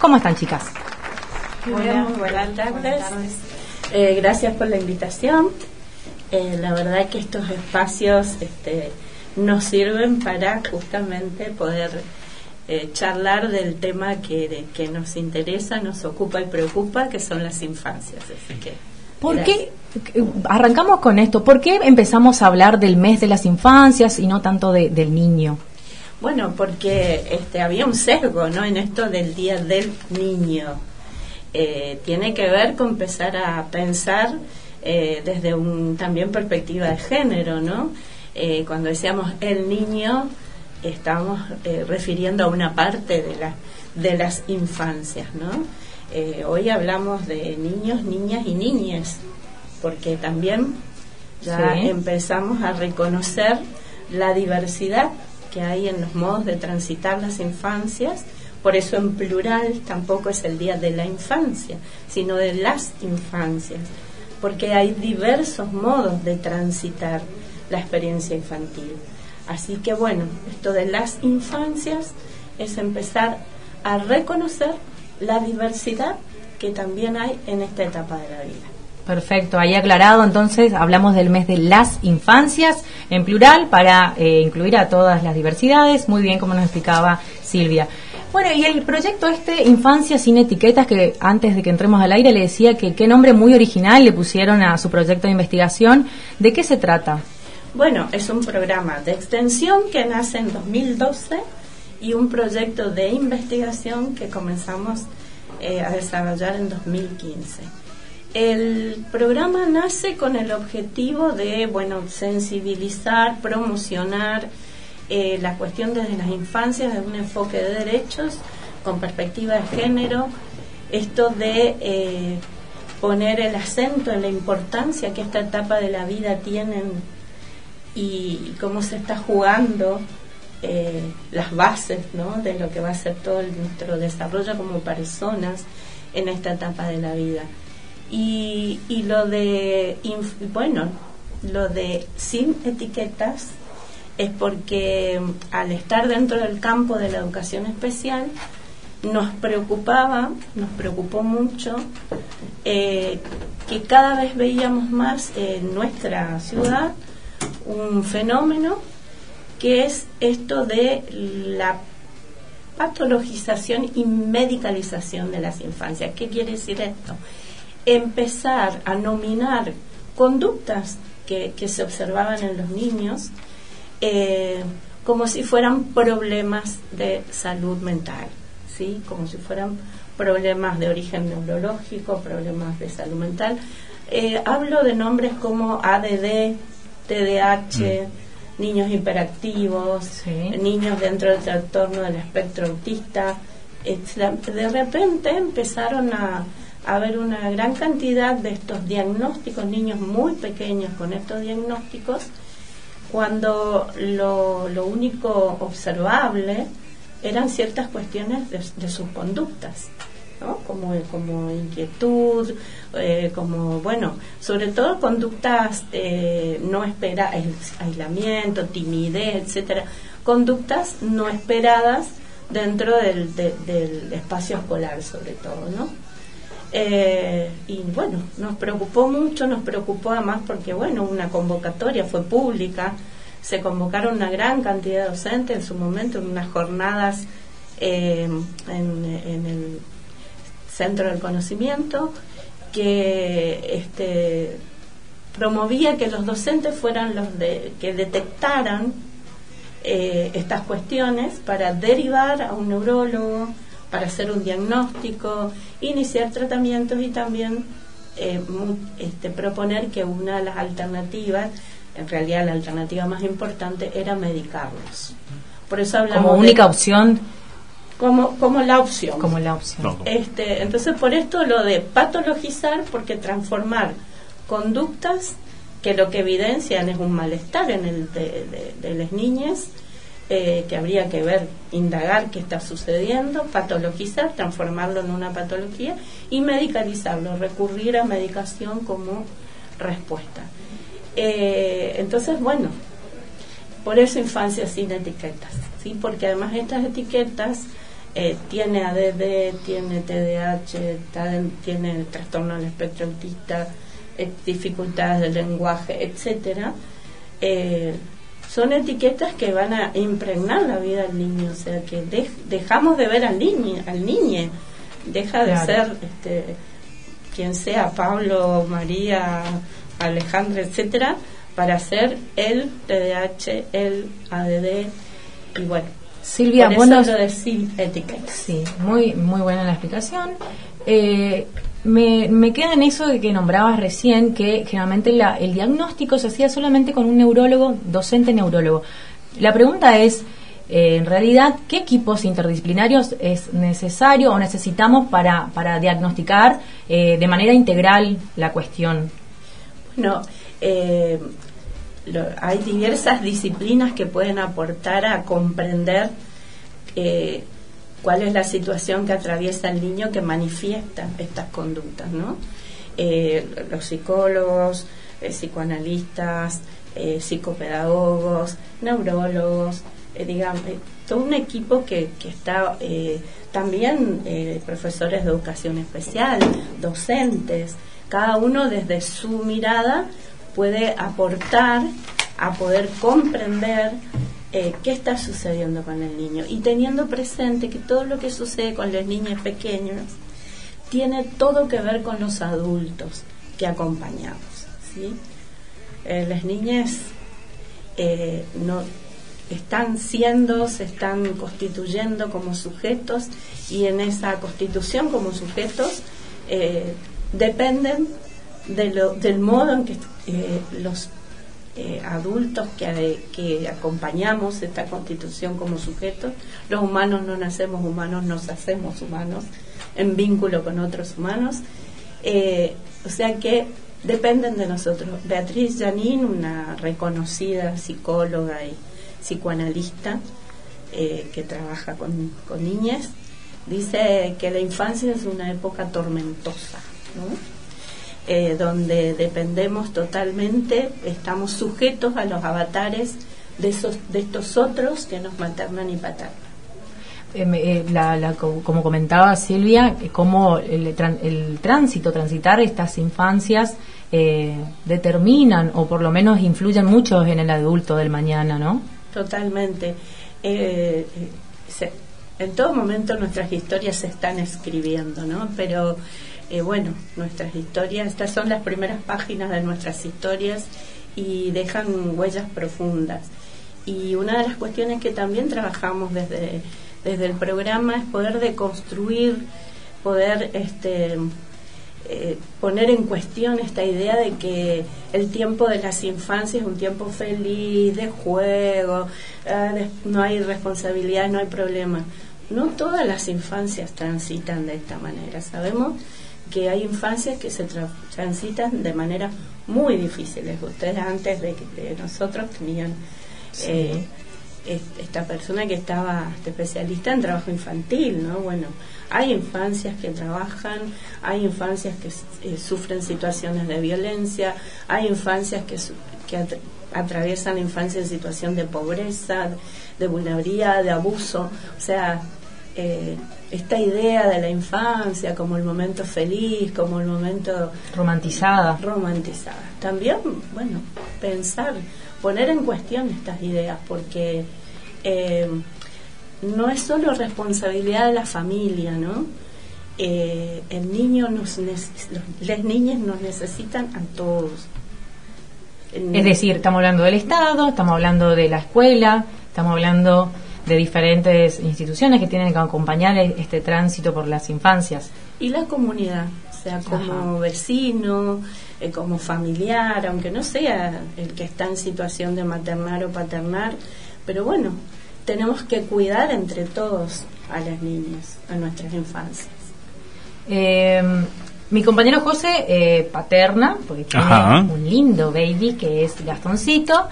¿Cómo están, chicas? Buenas, buenas tardes. Eh, gracias por la invitación. Eh, la verdad que estos espacios este, nos sirven para justamente poder eh, charlar del tema que, que nos interesa, nos ocupa y preocupa, que son las infancias. Así que, ¿Por qué, arrancamos con esto, por qué empezamos a hablar del mes de las infancias y no tanto de, del niño? Bueno, porque este, había un sesgo ¿no? en esto del Día del Niño. Eh, tiene que ver con empezar a pensar eh, desde un también perspectiva de género, ¿no? Eh, cuando decíamos el niño, estamos refiriendo a una parte de, la, de las infancias, ¿no? hoy hablamos de niños, niñas y niñas, porque también ya empezamos a reconocer la diversidad que hay en los modos de transitar las infancias, por eso en plural tampoco es el día de la infancia, sino de las infancias, porque hay diversos modos de transitar la experiencia infantil. Así que bueno, esto de las infancias es empezar a reconocer la diversidad que también hay en esta etapa de la vida. Perfecto, ahí aclarado, entonces hablamos del mes de las infancias en plural para eh, incluir a todas las diversidades, muy bien como nos explicaba Silvia. Bueno, y el proyecto este, Infancia sin etiquetas, que antes de que entremos al aire le decía que qué nombre muy original le pusieron a su proyecto de investigación, ¿de qué se trata? Bueno, es un programa de extensión que nace en 2012 y un proyecto de investigación que comenzamos eh, a desarrollar en 2015. El programa nace con el objetivo de, bueno, sensibilizar, promocionar eh, la cuestión desde las infancias, de un enfoque de derechos con perspectiva de género, esto de eh, poner el acento en la importancia que esta etapa de la vida tienen y, cómo se está jugando eh, las bases ¿no? de lo que va a ser todo nuestro desarrollo como personas en esta etapa de la vida. Y, y lo de, bueno, lo de sin etiquetas es porque mm, al estar dentro del campo de la educación especial, nos preocupaba, nos preocupó mucho eh, que cada vez veíamos más en nuestra ciudad un fenómeno que es esto de la patologización y medicalización de las infancias. ¿Qué quiere decir esto? Empezar a nominar conductas que, se observaban en los niños eh, como si fueran problemas de salud mental, ¿sí? como si fueran problemas de origen neurológico, problemas de salud mental. Eh, hablo de nombres como ADD, TDAH, mm. niños hiperactivos, niños dentro del trastorno del espectro autista. De repente empezaron a, haber una gran cantidad de estos diagnósticos, niños muy pequeños con estos diagnósticos, cuando lo, único observable eran ciertas cuestiones de, sus conductas. ¿no? Como, como inquietud, eh, como, bueno, sobre todo conductas eh, no esperadas, aislamiento, timidez, etcétera, conductas no esperadas dentro del espacio escolar, sobre todo, ¿no? Eh, y bueno, nos preocupó mucho, nos preocupó además porque, bueno, una convocatoria fue pública, se convocaron una gran cantidad de docentes en su momento en unas jornadas eh, en, el Centro del Conocimiento que este, promovía que los docentes fueran los de, que detectaran eh, estas cuestiones para derivar a un neurólogo, para hacer un diagnóstico, iniciar tratamientos y también eh, este, proponer que una de las alternativas, en realidad la alternativa más importante, era medicarlos. Por eso hablamos como única opción. Como, como la opción. Como la opción. Este, entonces, por esto lo de patologizar, porque transformar conductas que lo que evidencian es un malestar en el de, de las niñas, eh, que habría que ver, indagar qué está sucediendo, patologizar, transformarlo en una patología y medicalizarlo, recurrir a medicación como respuesta. Eh, entonces, bueno, por eso infancia sin etiquetas, ¿sí? porque además estas etiquetas eh, tiene ADD, tiene TDAH, tiene trastorno del espectro autista, eh, dificultades del lenguaje, etcétera, eh, son etiquetas que van a impregnar la vida del niño, o sea que dejamos de ver al niño, al niño, deja de ser este, quien sea Pablo, María, Alejandra, etcétera, para ser el TDAH, el ADD y bueno. Silvia, bueno, etiquetas. Sí, muy muy buena la explicación. Eh, me, me, queda en eso de que nombrabas recién que generalmente el diagnóstico se hacía solamente con un neurólogo, docente neurólogo. La pregunta es, eh, en realidad, ¿qué equipos interdisciplinarios es necesario o necesitamos para, para diagnosticar eh, de manera integral la cuestión? Bueno, eh, hay diversas disciplinas que pueden aportar a comprender cuál es la situación que atraviesa el niño que manifiesta estas conductas, ¿no? Eh, los psicólogos, eh, psicoanalistas, eh, psicopedagogos, neurólogos, digamos, todo un equipo que, que está también profesores de educación especial, docentes, cada uno desde su mirada puede aportar a poder comprender eh, qué está sucediendo con el niño y teniendo presente que todo lo que sucede con los niños pequeños tiene todo que ver con los adultos que acompañamos. Eh, las niñas eh, no, están siendo, se están constituyendo como sujetos y en esa constitución como sujetos dependen del modo en que los eh, adultos que, acompañamos esta constitución como sujetos. Los humanos no nacemos humanos, nos hacemos humanos en vínculo con otros humanos. Eh, o sea que dependen de nosotros. Beatriz Janín, una reconocida psicóloga y psicoanalista eh, que trabaja con, niñas, dice que la infancia es una época tormentosa. Eh, donde dependemos totalmente, estamos sujetos a los avatares de, esos, de estos otros que nos maternan y paternan. Eh, eh, como comentaba Silvia, cómo el, el, tránsito, transitar estas infancias determinan o por lo menos influyen mucho en el adulto del mañana, ¿no? Totalmente. en todo momento nuestras historias se están escribiendo, ¿no? Pero eh, bueno, nuestras historias, estas son las primeras páginas de nuestras historias y dejan huellas profundas. Y una de las cuestiones que también trabajamos desde, desde el programa es poder deconstruir, poder este, eh, poner en cuestión esta idea de que el tiempo de las infancias es un tiempo feliz, de juego, ah, no hay responsabilidad, no hay problema. No todas las infancias transitan de esta manera. Sabemos que hay infancias que se transitan de manera muy difíciles. Ustedes antes de, que nosotros tenían eh, esta persona que estaba especialista en trabajo infantil, ¿no? Bueno, hay infancias que trabajan, hay infancias que eh, sufren situaciones de violencia, hay infancias que, que atraviesan la infancia en situación de pobreza, de vulnerabilidad, de abuso, o sea, eh, esta idea de la infancia como el momento feliz, como el momento romantizada. Romantizada. También, bueno, pensar, poner en cuestión estas ideas, porque eh, no es solo responsabilidad de la familia, ¿no? Eh, el niño nos las niñas nos necesitan a todos. Es decir, estamos hablando del Estado, estamos hablando de la escuela, estamos hablando de diferentes instituciones que tienen que acompañar este tránsito por las infancias. Y la comunidad, o sea, como vecino, eh, como familiar, aunque no sea el que está en situación de maternar o paternar, pero bueno, tenemos que cuidar entre todos a las niñas, a nuestras infancias. Eh, mi compañero José eh, paterna, porque tiene un lindo baby que es Gastoncito.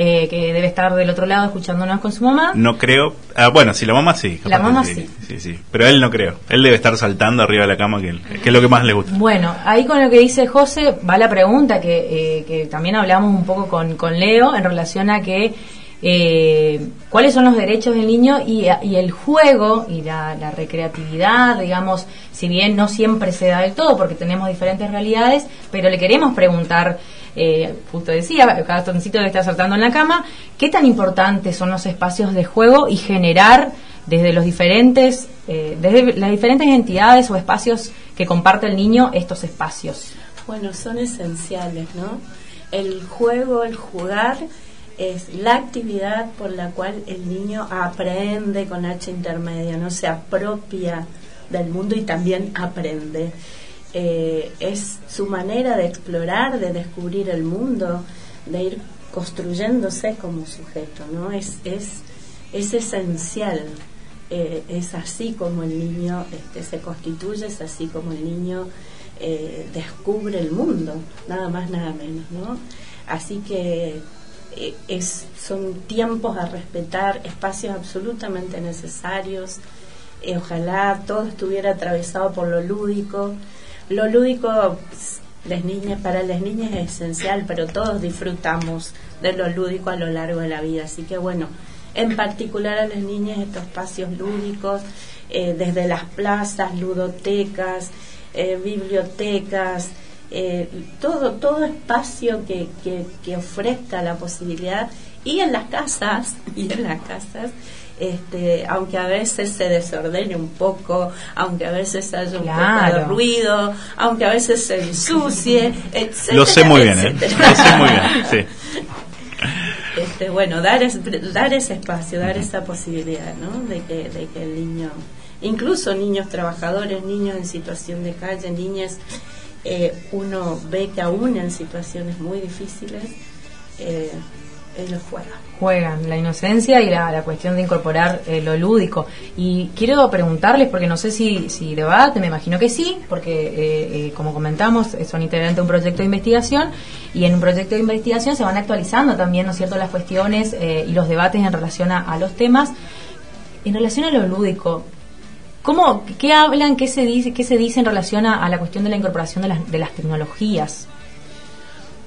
Eh, que debe estar del otro lado escuchándonos con su mamá. No creo. Ah, bueno, si la mamá sí. La mamá sí. sí. sí. Pero él no creo. Él debe estar saltando arriba de la cama, que, es lo que más le gusta. Bueno, ahí con lo que dice José va la pregunta que, eh, que también hablamos un poco con, con Leo en relación a que eh, cuáles son los derechos del niño y, y el juego y la, la, recreatividad, digamos, si bien no siempre se da del todo porque tenemos diferentes realidades, pero le queremos preguntar, eh, justo decía, Gastoncito que está saltando en la cama, ¿qué tan importantes son los espacios de juego y generar desde los diferentes, eh, desde las diferentes entidades o espacios que comparte el niño estos espacios? Bueno, son esenciales, ¿no? El juego, el jugar es la actividad por la cual el niño aprende con H intermedia, no se apropia del mundo y también aprende. Eh, es su manera de explorar, de descubrir el mundo, de ir construyéndose como sujeto, ¿no? Es, es, es esencial. Eh, es así como el niño este, se constituye, es así como el niño eh, descubre el mundo, nada más, nada menos, ¿no? Así que es, son tiempos a respetar, espacios absolutamente necesarios. Eh, ojalá todo estuviera atravesado por lo lúdico. Lo lúdico las niñas, para las niñas es esencial, pero todos disfrutamos de lo lúdico a lo largo de la vida. Así que bueno, en particular a las niñas estos espacios lúdicos, eh, desde las plazas, ludotecas, bibliotecas, eh, todo, todo espacio que, que, ofrezca la posibilidad y en las casas, y en las casas, este, aunque a veces se desordene un poco, aunque a veces haya un poco de ruido, aunque a veces se ensucie, etc. Lo sé muy bien, ¿eh? Lo sé muy bien, sí. Este, bueno, dar, dar ese espacio, dar esa posibilidad, ¿no? De que, de que el niño, incluso niños trabajadores, niños en situación de calle, niñas eh, uno ve que aún en situaciones muy difíciles, eh, ellos juegan. Juegan la inocencia y la, cuestión de incorporar eh, lo lúdico. Y quiero preguntarles, porque no sé si, si debate, me imagino que sí, porque como comentamos, son integrantes de un proyecto de investigación y en un proyecto de investigación se van actualizando también, ¿no es cierto?, las cuestiones y los debates en relación a los temas. En relación a lo lúdico, ¿Cómo, ¿Qué hablan, qué se dice, qué se dice en relación a, la cuestión de la incorporación de las, de las tecnologías?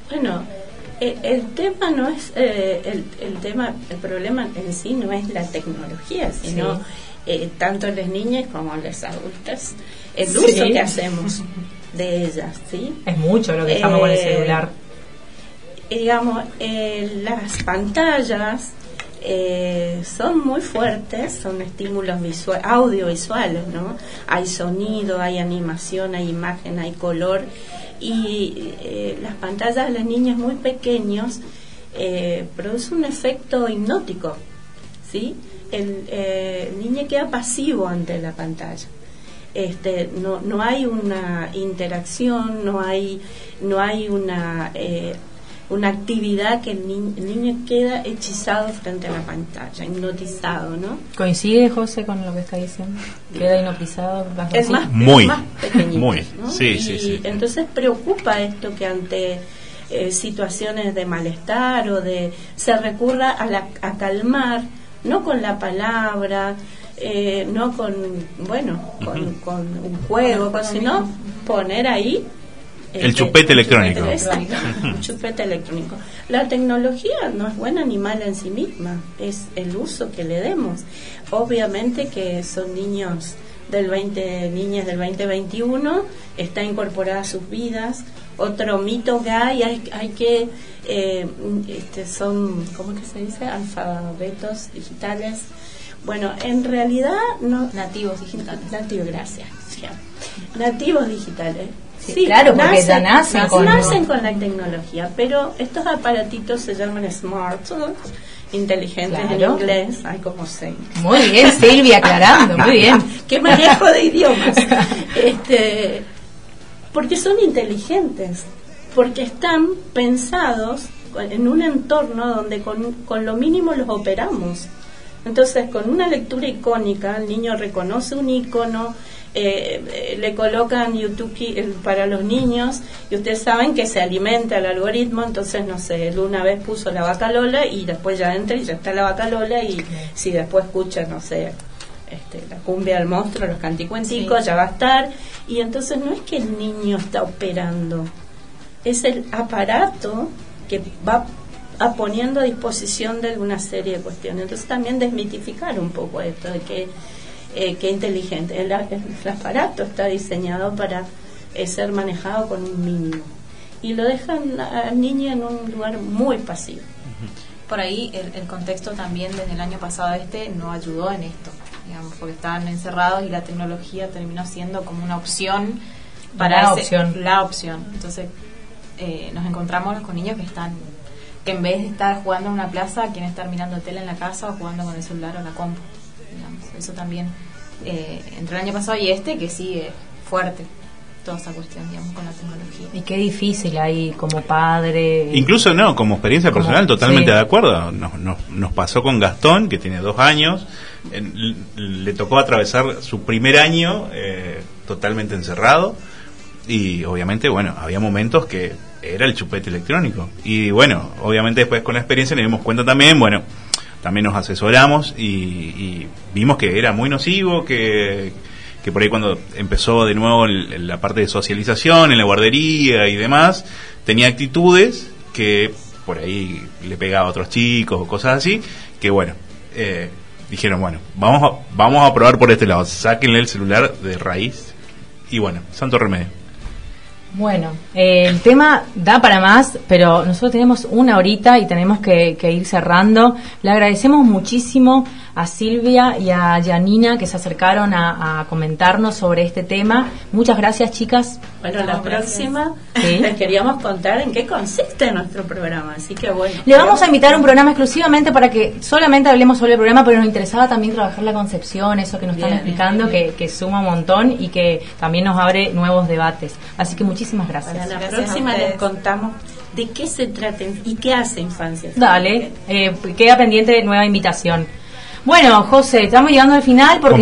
Bueno, eh, el, tema no es eh, el, el, tema, el problema en sí no es la tecnología, sino eh, tanto las niñas como las adultas, el uso que hacemos de ellas, ¿sí? Es mucho lo que estamos con el celular. Digamos, las pantallas eh, son muy fuertes, son estímulos visuales, audiovisuales, ¿no? Hay sonido, hay animación, hay imagen, hay color y eh, las pantallas de los niños muy pequeños eh, producen un efecto hipnótico, ¿sí? El, el, niño queda pasivo ante la pantalla. Este, no, no hay una interacción, no hay, no hay una una actividad que el, niño queda hechizado frente a la pantalla, hipnotizado, ¿no? ¿Coincide, José, con lo que está diciendo? ¿Queda hipnotizado? Es más, muy, más muy, sí, sí, sí. Entonces preocupa esto que ante eh, situaciones de malestar o de... se recurra a, la, a calmar, no con la palabra, eh, no con, bueno, con, con un juego, sino poner ahí el chupete electrónico. chupete electrónico. La tecnología no es buena ni mala en sí misma, es el uso que le demos. Obviamente que son niños del 20, niñas del 2021, está incorporada a sus vidas. Otro mito que hay, hay, que, eh, este, son, ¿cómo que se dice? Alfabetos digitales. Bueno, en realidad no... Nativos digitales. Nativos, gracias. Nativos digitales Sí, claro, porque ya nacen, con, nacen con la tecnología, pero estos aparatitos se llaman smartphones inteligentes en inglés, hay como seis. Muy bien, Silvia, aclarando, muy bien. Qué manejo de idiomas. Este, porque son inteligentes, porque están pensados en un entorno donde con, con lo mínimo los operamos. Entonces, con una lectura icónica, el niño reconoce un icono, eh, le colocan YouTube eh, para los niños y ustedes saben que se alimenta el algoritmo, entonces no sé, él una vez puso la vaca Lola y después ya entra y ya está la vaca Lola y si después escucha, no sé, este, la cumbia del monstruo, los canticuenticos, ya va a estar. Y entonces no es que el niño está operando, es el aparato que va a poniendo a disposición de una serie de cuestiones. Entonces también desmitificar un poco esto de que eh, qué inteligente. El, aparato está diseñado para eh, ser manejado con un mínimo. Y lo dejan al niño en un lugar muy pasivo. Por ahí el, contexto también desde el año pasado este no ayudó en esto, digamos, porque estaban encerrados y la tecnología terminó siendo como una opción para la opción. La opción. Entonces eh, nos encontramos con niños que están que en vez de estar jugando en una plaza, quieren estar mirando tele en la casa o jugando con el celular o la compu. Eso también eh, entre el año pasado y este que sigue fuerte toda esa cuestión, digamos, con la tecnología. Y qué difícil ahí como padre. Incluso no, como experiencia personal, totalmente de acuerdo. Nos, nos, pasó con Gastón, que tiene dos años, le tocó atravesar su primer año eh, totalmente encerrado y obviamente, bueno, había momentos que era el chupete electrónico. Y bueno, obviamente después con la experiencia nos dimos cuenta también, bueno, también nos asesoramos y, vimos que era muy nocivo, que, que, por ahí cuando empezó de nuevo la parte de socialización en la guardería y demás, tenía actitudes que por ahí le pegaba a otros chicos o cosas así, que bueno, eh, dijeron, bueno, vamos a, vamos a probar por este lado, sáquenle el celular de raíz y bueno, santo remedio. Bueno, eh, el tema da para más, pero nosotros tenemos una horita y tenemos que, que ir cerrando. Le agradecemos muchísimo a Silvia y a Janina que se acercaron a, comentarnos sobre este tema. Muchas gracias, chicas. Bueno, la próxima les queríamos contar en qué consiste nuestro programa, así que bueno. Le vamos a invitar un programa exclusivamente para que solamente hablemos sobre el programa, pero nos interesaba también trabajar la concepción, eso que nos están explicando, que, que, suma un montón y que también nos abre nuevos debates. Así que muchísimas gracias. Para la próxima les contamos de qué se trata y qué hace Infancia. Dale, eh, queda pendiente nueva invitación. Bueno, José, estamos llegando al final porque